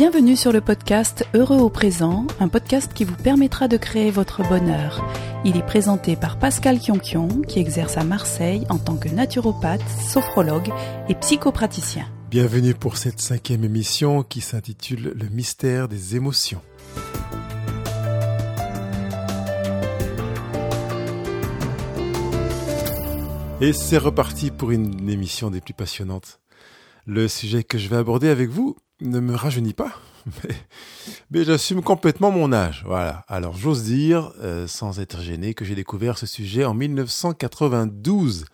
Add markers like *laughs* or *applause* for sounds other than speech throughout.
Bienvenue sur le podcast Heureux au présent, un podcast qui vous permettra de créer votre bonheur. Il est présenté par Pascal Kionkion, qui exerce à Marseille en tant que naturopathe, sophrologue et psychopraticien. Bienvenue pour cette cinquième émission qui s'intitule Le mystère des émotions. Et c'est reparti pour une émission des plus passionnantes. Le sujet que je vais aborder avec vous ne me rajeunit pas, *laughs* mais, j'assume complètement mon âge. Voilà. Alors j'ose dire, euh, sans être gêné, que j'ai découvert ce sujet en 1992.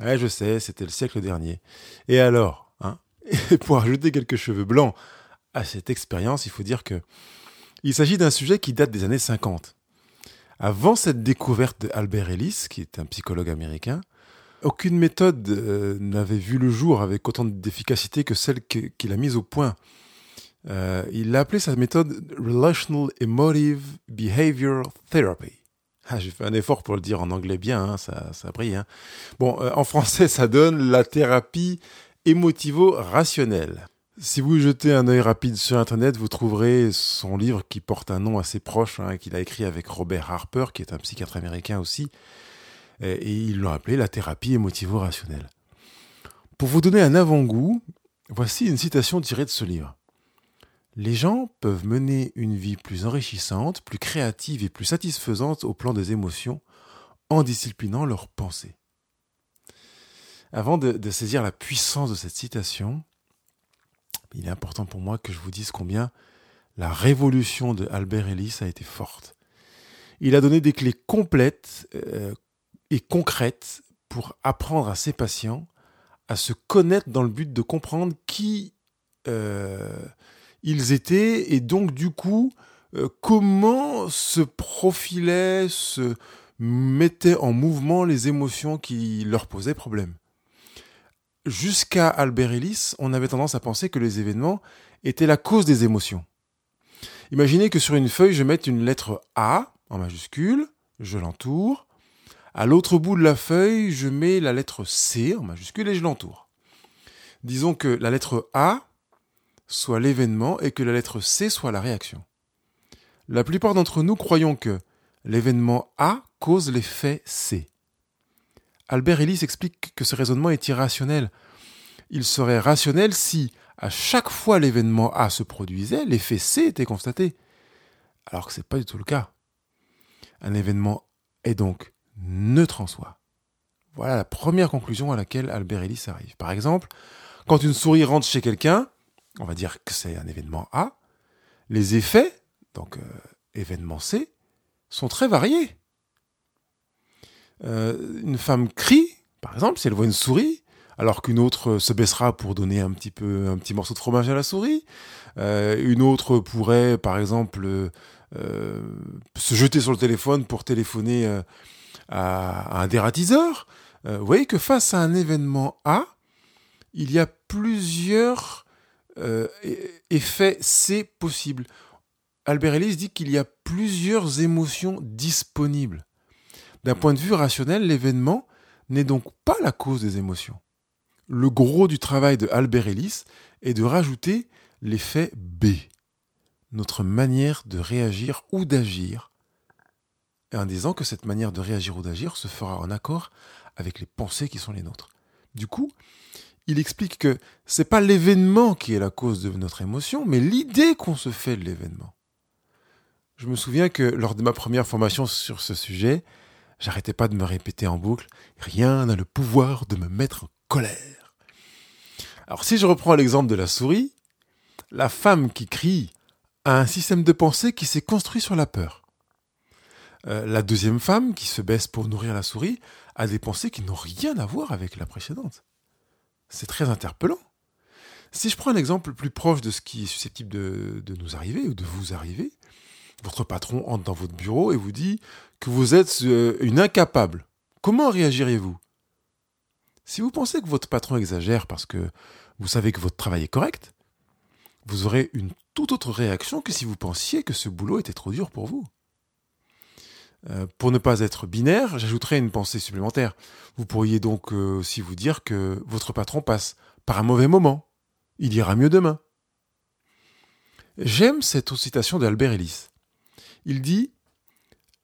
Ouais, je sais, c'était le siècle dernier. Et alors, hein *laughs* Et pour ajouter quelques cheveux blancs à cette expérience, il faut dire que il s'agit d'un sujet qui date des années 50. Avant cette découverte d'Albert Ellis, qui est un psychologue américain, aucune méthode euh, n'avait vu le jour avec autant d'efficacité que celle qu'il a mise au point. Euh, il a appelé sa méthode Relational Emotive Behavior Therapy. Ah, J'ai fait un effort pour le dire en anglais bien, hein, ça, ça brille. Hein. Bon, euh, en français, ça donne la thérapie émotivo-rationnelle. Si vous jetez un œil rapide sur Internet, vous trouverez son livre qui porte un nom assez proche, hein, qu'il a écrit avec Robert Harper, qui est un psychiatre américain aussi, et ils l'ont appelé la thérapie émotivo-rationnelle. Pour vous donner un avant-goût, voici une citation tirée de ce livre. Les gens peuvent mener une vie plus enrichissante, plus créative et plus satisfaisante au plan des émotions en disciplinant leurs pensées. Avant de, de, saisir la puissance de cette citation, il est important pour moi que je vous dise combien la révolution de Albert Ellis a été forte. Il a donné des clés complètes, euh, et concrète pour apprendre à ses patients à se connaître dans le but de comprendre qui euh, ils étaient et donc du coup euh, comment se profilaient, se mettaient en mouvement les émotions qui leur posaient problème. Jusqu'à Albert Ellis, on avait tendance à penser que les événements étaient la cause des émotions. Imaginez que sur une feuille, je mette une lettre A en majuscule, je l'entoure, à l'autre bout de la feuille, je mets la lettre C en majuscule et je l'entoure. Disons que la lettre A soit l'événement et que la lettre C soit la réaction. La plupart d'entre nous croyons que l'événement A cause l'effet C. Albert Ellis explique que ce raisonnement est irrationnel. Il serait rationnel si, à chaque fois l'événement A se produisait, l'effet C était constaté. Alors que ce n'est pas du tout le cas. Un événement est donc neutre en soi. Voilà la première conclusion à laquelle Albert Ellis arrive. Par exemple, quand une souris rentre chez quelqu'un, on va dire que c'est un événement A, les effets, donc euh, événement C, sont très variés. Euh, une femme crie, par exemple, si elle voit une souris, alors qu'une autre se baissera pour donner un petit morceau de fromage à la souris. Euh, une autre pourrait, par exemple, se jeter sur le téléphone pour téléphoner à, un dératiseur, euh, vous voyez que face à un événement A, il y a plusieurs euh, effets C possibles. Albert Ellis dit qu'il y a plusieurs émotions disponibles. D'un point de vue rationnel, l'événement n'est donc pas la cause des émotions. Le gros du travail de Albert Ellis est de rajouter l'effet B, notre manière de réagir ou d'agir en disant que cette manière de réagir ou d'agir se fera en accord avec les pensées qui sont les nôtres. Du coup, il explique que c'est pas l'événement qui est la cause de notre émotion, mais l'idée qu'on se fait de l'événement. Je me souviens que lors de ma première formation sur ce sujet, j'arrêtais pas de me répéter en boucle rien n'a le pouvoir de me mettre en colère. Alors si je reprends l'exemple de la souris, la femme qui crie a un système de pensée qui s'est construit sur la peur. Euh, la deuxième femme, qui se baisse pour nourrir la souris, a des pensées qui n'ont rien à voir avec la précédente. C'est très interpellant. Si je prends un exemple plus proche de ce qui est susceptible de, nous arriver ou de vous arriver, votre patron entre dans votre bureau et vous dit que vous êtes euh, une incapable. Comment réagiriez-vous? Si vous pensez que votre patron exagère parce que vous savez que votre travail est correct, vous aurez une toute autre réaction que si vous pensiez que ce boulot était trop dur pour vous. Euh, pour ne pas être binaire, j'ajouterai une pensée supplémentaire. Vous pourriez donc euh, aussi vous dire que votre patron passe par un mauvais moment. Il ira mieux demain. J'aime cette citation d'Albert Ellis. Il dit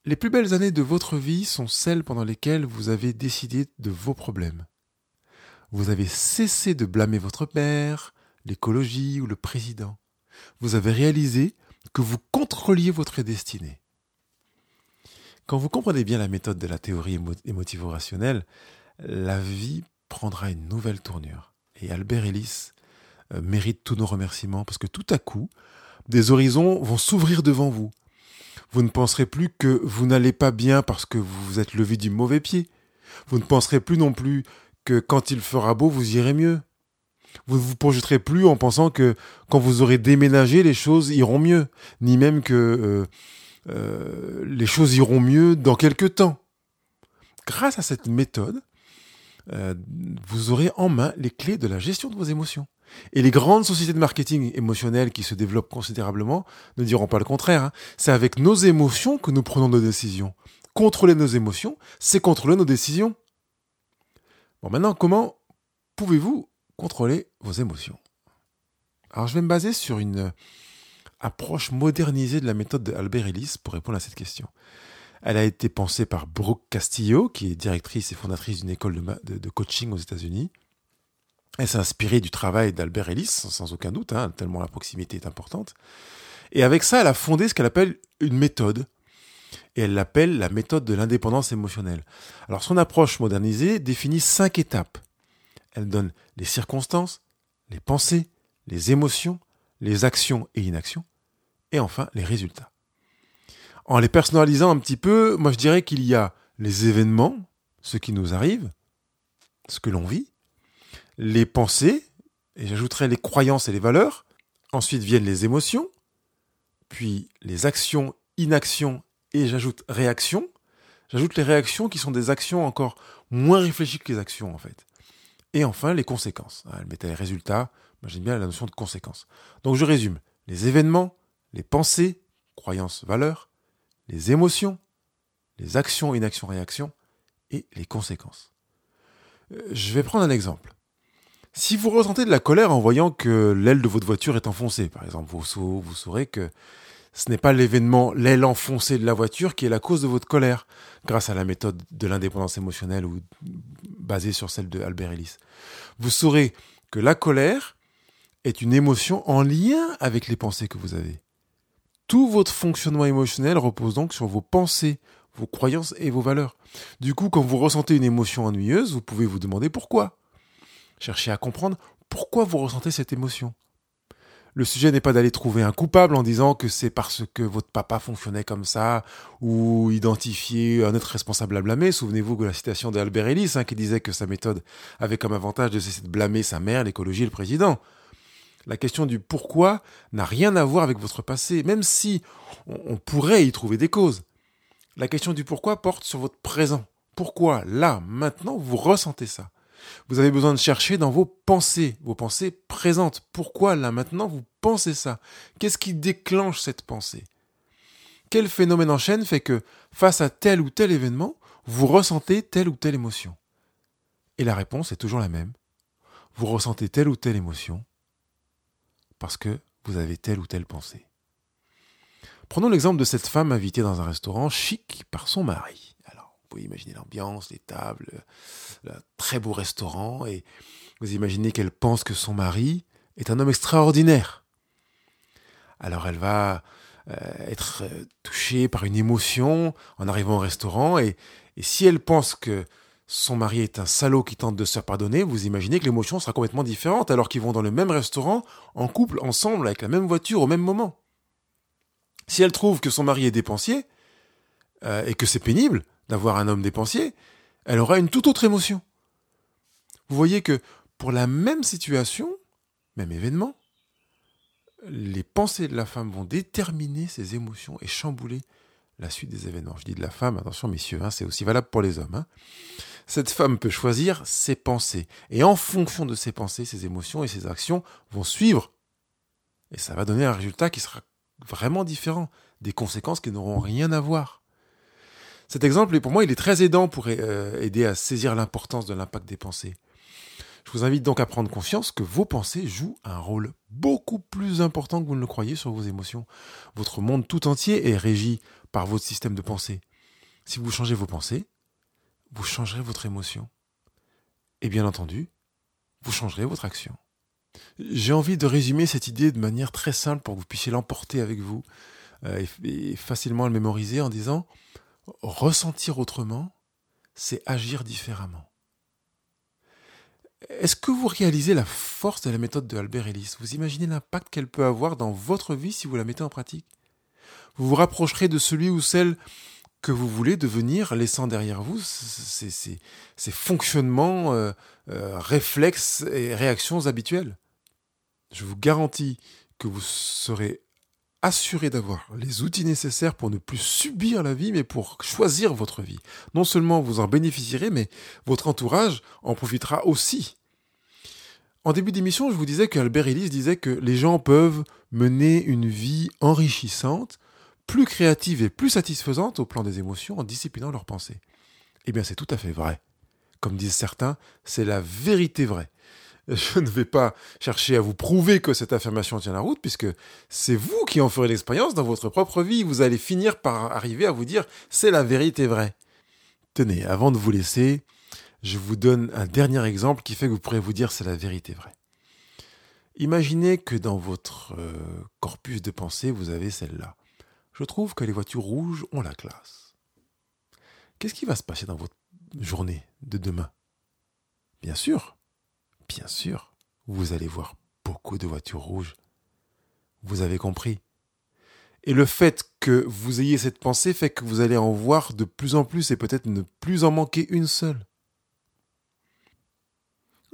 Les plus belles années de votre vie sont celles pendant lesquelles vous avez décidé de vos problèmes. Vous avez cessé de blâmer votre père, l'écologie ou le président. Vous avez réalisé que vous contrôliez votre destinée. Quand vous comprenez bien la méthode de la théorie émotivo-rationnelle, la vie prendra une nouvelle tournure. Et Albert Ellis euh, mérite tous nos remerciements parce que tout à coup, des horizons vont s'ouvrir devant vous. Vous ne penserez plus que vous n'allez pas bien parce que vous vous êtes levé du mauvais pied. Vous ne penserez plus non plus que quand il fera beau, vous irez mieux. Vous ne vous projeterez plus en pensant que quand vous aurez déménagé, les choses iront mieux, ni même que euh, euh, les choses iront mieux dans quelques temps. Grâce à cette méthode, euh, vous aurez en main les clés de la gestion de vos émotions. Et les grandes sociétés de marketing émotionnel qui se développent considérablement ne diront pas le contraire. Hein. C'est avec nos émotions que nous prenons nos décisions. Contrôler nos émotions, c'est contrôler nos décisions. Bon, maintenant, comment pouvez-vous contrôler vos émotions? Alors, je vais me baser sur une approche modernisée de la méthode d'Albert Ellis pour répondre à cette question. Elle a été pensée par Brooke Castillo, qui est directrice et fondatrice d'une école de, coaching aux États-Unis. Elle s'est inspirée du travail d'Albert Ellis, sans aucun doute, hein, tellement la proximité est importante. Et avec ça, elle a fondé ce qu'elle appelle une méthode et elle l'appelle la méthode de l'indépendance émotionnelle. Alors son approche modernisée définit cinq étapes. Elle donne les circonstances, les pensées, les émotions, les actions et inactions, et enfin les résultats. En les personnalisant un petit peu, moi je dirais qu'il y a les événements, ce qui nous arrive, ce que l'on vit, les pensées, et j'ajouterais les croyances et les valeurs, ensuite viennent les émotions, puis les actions, inactions et j'ajoute réaction. J'ajoute les réactions qui sont des actions encore moins réfléchies que les actions en fait. Et enfin les conséquences. Elle mettait les résultats. J'aime bien la notion de conséquences. Donc je résume. Les événements, les pensées, croyances, valeurs, les émotions, les actions, inactions, réactions et les conséquences. Euh, je vais prendre un exemple. Si vous ressentez de la colère en voyant que l'aile de votre voiture est enfoncée, par exemple, vous, vous saurez que ce n'est pas l'événement, l'aile enfoncée de la voiture qui est la cause de votre colère, grâce à la méthode de l'indépendance émotionnelle ou basée sur celle de Albert Ellis. Vous saurez que la colère est une émotion en lien avec les pensées que vous avez. Tout votre fonctionnement émotionnel repose donc sur vos pensées, vos croyances et vos valeurs. Du coup, quand vous ressentez une émotion ennuyeuse, vous pouvez vous demander pourquoi. Cherchez à comprendre pourquoi vous ressentez cette émotion. Le sujet n'est pas d'aller trouver un coupable en disant que c'est parce que votre papa fonctionnait comme ça, ou identifier un autre responsable à blâmer. Souvenez-vous de la citation d'Albert Ellis hein, qui disait que sa méthode avait comme avantage de cesser de blâmer sa mère, l'écologie et le président. La question du pourquoi n'a rien à voir avec votre passé, même si on pourrait y trouver des causes. La question du pourquoi porte sur votre présent. Pourquoi, là, maintenant, vous ressentez ça? Vous avez besoin de chercher dans vos pensées, vos pensées présentes. Pourquoi là maintenant vous pensez ça? Qu'est-ce qui déclenche cette pensée? Quel phénomène en chaîne fait que face à tel ou tel événement, vous ressentez telle ou telle émotion? Et la réponse est toujours la même. Vous ressentez telle ou telle émotion parce que vous avez telle ou telle pensée. Prenons l'exemple de cette femme invitée dans un restaurant chic par son mari pouvez imaginer l'ambiance, les tables, le très beau restaurant, et vous imaginez qu'elle pense que son mari est un homme extraordinaire. Alors elle va euh, être euh, touchée par une émotion en arrivant au restaurant, et si elle pense que son mari est un salaud qui tente de se pardonner, vous imaginez que l'émotion sera complètement différente alors qu'ils vont dans le même restaurant, en couple, ensemble, avec la même voiture au même moment. Si elle trouve que son mari est dépensier, euh, et que c'est pénible, d'avoir un homme dépensier, elle aura une toute autre émotion. Vous voyez que pour la même situation, même événement, les pensées de la femme vont déterminer ses émotions et chambouler la suite des événements. Je dis de la femme, attention messieurs, c'est aussi valable pour les hommes. Hein. Cette femme peut choisir ses pensées. Et en fonction de ses pensées, ses émotions et ses actions vont suivre. Et ça va donner un résultat qui sera vraiment différent. Des conséquences qui n'auront rien à voir. Cet exemple, pour moi, il est très aidant pour euh, aider à saisir l'importance de l'impact des pensées. Je vous invite donc à prendre conscience que vos pensées jouent un rôle beaucoup plus important que vous ne le croyez sur vos émotions. Votre monde tout entier est régi par votre système de pensée. Si vous changez vos pensées, vous changerez votre émotion. Et bien entendu, vous changerez votre action. J'ai envie de résumer cette idée de manière très simple pour que vous puissiez l'emporter avec vous euh, et facilement le mémoriser en disant ressentir autrement, c'est agir différemment. Est-ce que vous réalisez la force de la méthode de Albert Ellis? Vous imaginez l'impact qu'elle peut avoir dans votre vie si vous la mettez en pratique? Vous vous rapprocherez de celui ou celle que vous voulez devenir, laissant derrière vous ces, fonctionnements, euh, euh, réflexes et réactions habituelles? Je vous garantis que vous serez assuré d'avoir les outils nécessaires pour ne plus subir la vie, mais pour choisir votre vie. Non seulement vous en bénéficierez, mais votre entourage en profitera aussi. En début d'émission, je vous disais qu'Albert Ellis disait que les gens peuvent mener une vie enrichissante, plus créative et plus satisfaisante au plan des émotions en disciplinant leurs pensées. Eh bien, c'est tout à fait vrai. Comme disent certains, c'est la vérité vraie. *laughs* Je ne vais pas chercher à vous prouver que cette affirmation tient la route, puisque c'est vous qui en ferez l'expérience dans votre propre vie. Vous allez finir par arriver à vous dire c'est la vérité vraie. Tenez, avant de vous laisser, je vous donne un dernier exemple qui fait que vous pourrez vous dire c'est la vérité vraie. Imaginez que dans votre euh, corpus de pensée, vous avez celle-là. Je trouve que les voitures rouges ont la classe. Qu'est-ce qui va se passer dans votre journée de demain? Bien sûr, Bien sûr, vous allez voir beaucoup de voitures rouges. Vous avez compris. Et le fait que vous ayez cette pensée fait que vous allez en voir de plus en plus et peut-être ne plus en manquer une seule.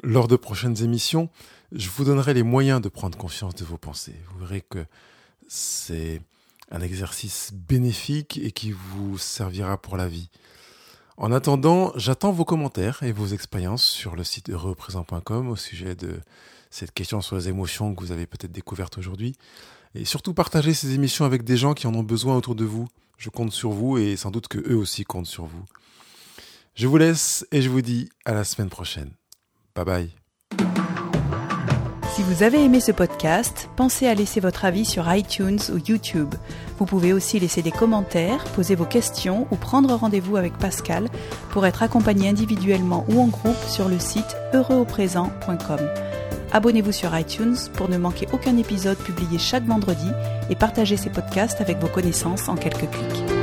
Lors de prochaines émissions, je vous donnerai les moyens de prendre conscience de vos pensées. Vous verrez que c'est un exercice bénéfique et qui vous servira pour la vie. En attendant, j'attends vos commentaires et vos expériences sur le site heureuxprésent.com au sujet de cette question sur les émotions que vous avez peut-être découvertes aujourd'hui. Et surtout partagez ces émissions avec des gens qui en ont besoin autour de vous. Je compte sur vous et sans doute que eux aussi comptent sur vous. Je vous laisse et je vous dis à la semaine prochaine. Bye bye. Si vous avez aimé ce podcast, pensez à laisser votre avis sur iTunes ou YouTube. Vous pouvez aussi laisser des commentaires, poser vos questions ou prendre rendez-vous avec Pascal pour être accompagné individuellement ou en groupe sur le site heureuxauprésent.com. Abonnez-vous sur iTunes pour ne manquer aucun épisode publié chaque vendredi et partagez ces podcasts avec vos connaissances en quelques clics.